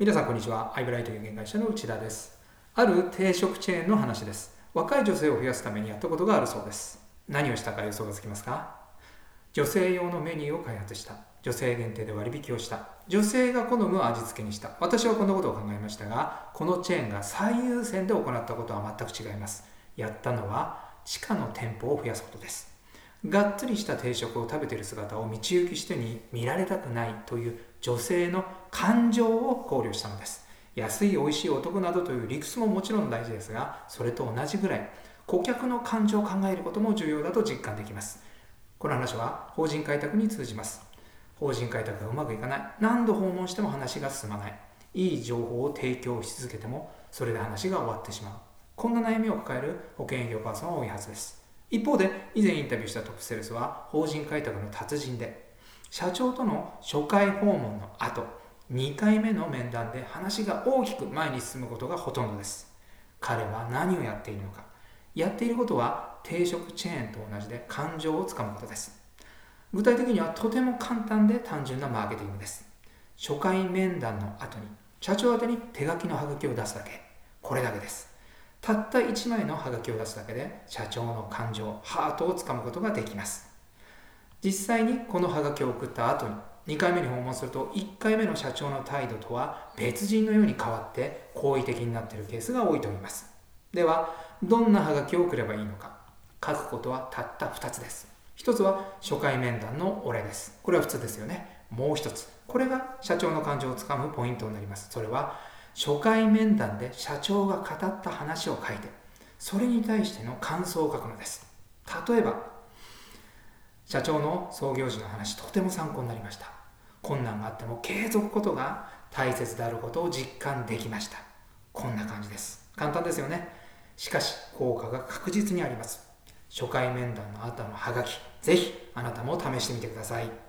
皆さんこんにちは。アイブライト有限会社の内田です。ある定食チェーンの話です。若い女性を増やすためにやったことがあるそうです。何をしたか予想がつきますか？女性用のメニューを開発した。女性限定で割引をした。女性が好む味付けにした。私はこんなことを考えましたが、このチェーンが最優先で行ったことは全く違います。やったのは地下の店舗を増やすことです。がっつりした定食を食べている姿を道行く人に見られたくないという女性の感情を考慮したのです。安い美味しい男などという理屈ももちろん大事ですがそれと同じぐらい顧客の感情を考えることも重要だと実感できます。この話は法人開拓に通じます。法人開拓がうまくいかない。何度訪問しても話が進まない。いい情報を提供し続けてもそれで話が終わってしまう。こんな悩みを抱える保険営業パーソンは多いはずです。一方で以前インタビューしたトップセルスは法人開拓の達人で社長との初回訪問の後2回目の面談で話が大きく前に進むことがほとんどです。彼は何をやっているのか。やっていることは定食チェーンと同じで感情をつかむことです。具体的にはとても簡単で単純なマーケティングです。初回面談の後に社長宛に手書きのハガキを出すだけ。これだけです。たった1枚のハガキを出すだけで社長の感情、ハートをつかむことができます。実際にこのハガキを送った後に2回目に訪問すると1回目の社長の態度とは別人のように変わって好意的になっているケースが多いと思います。では、どんなハガキを送ればいいのか書くことはたった2つです。1つは初回面談のお礼です。これは普通ですよね。もう1つ。これが社長の感情をつかむポイントになります。それは初回面談で社長が語った話を書いてそれに対しての感想を書くのです例えば社長の創業時の話とても参考になりました。困難があっても継続ことが大切であることを実感できました。こんな感じです。簡単ですよね。しかし効果が確実にあります。初回面談の後のハガキぜひあなたも試してみてください。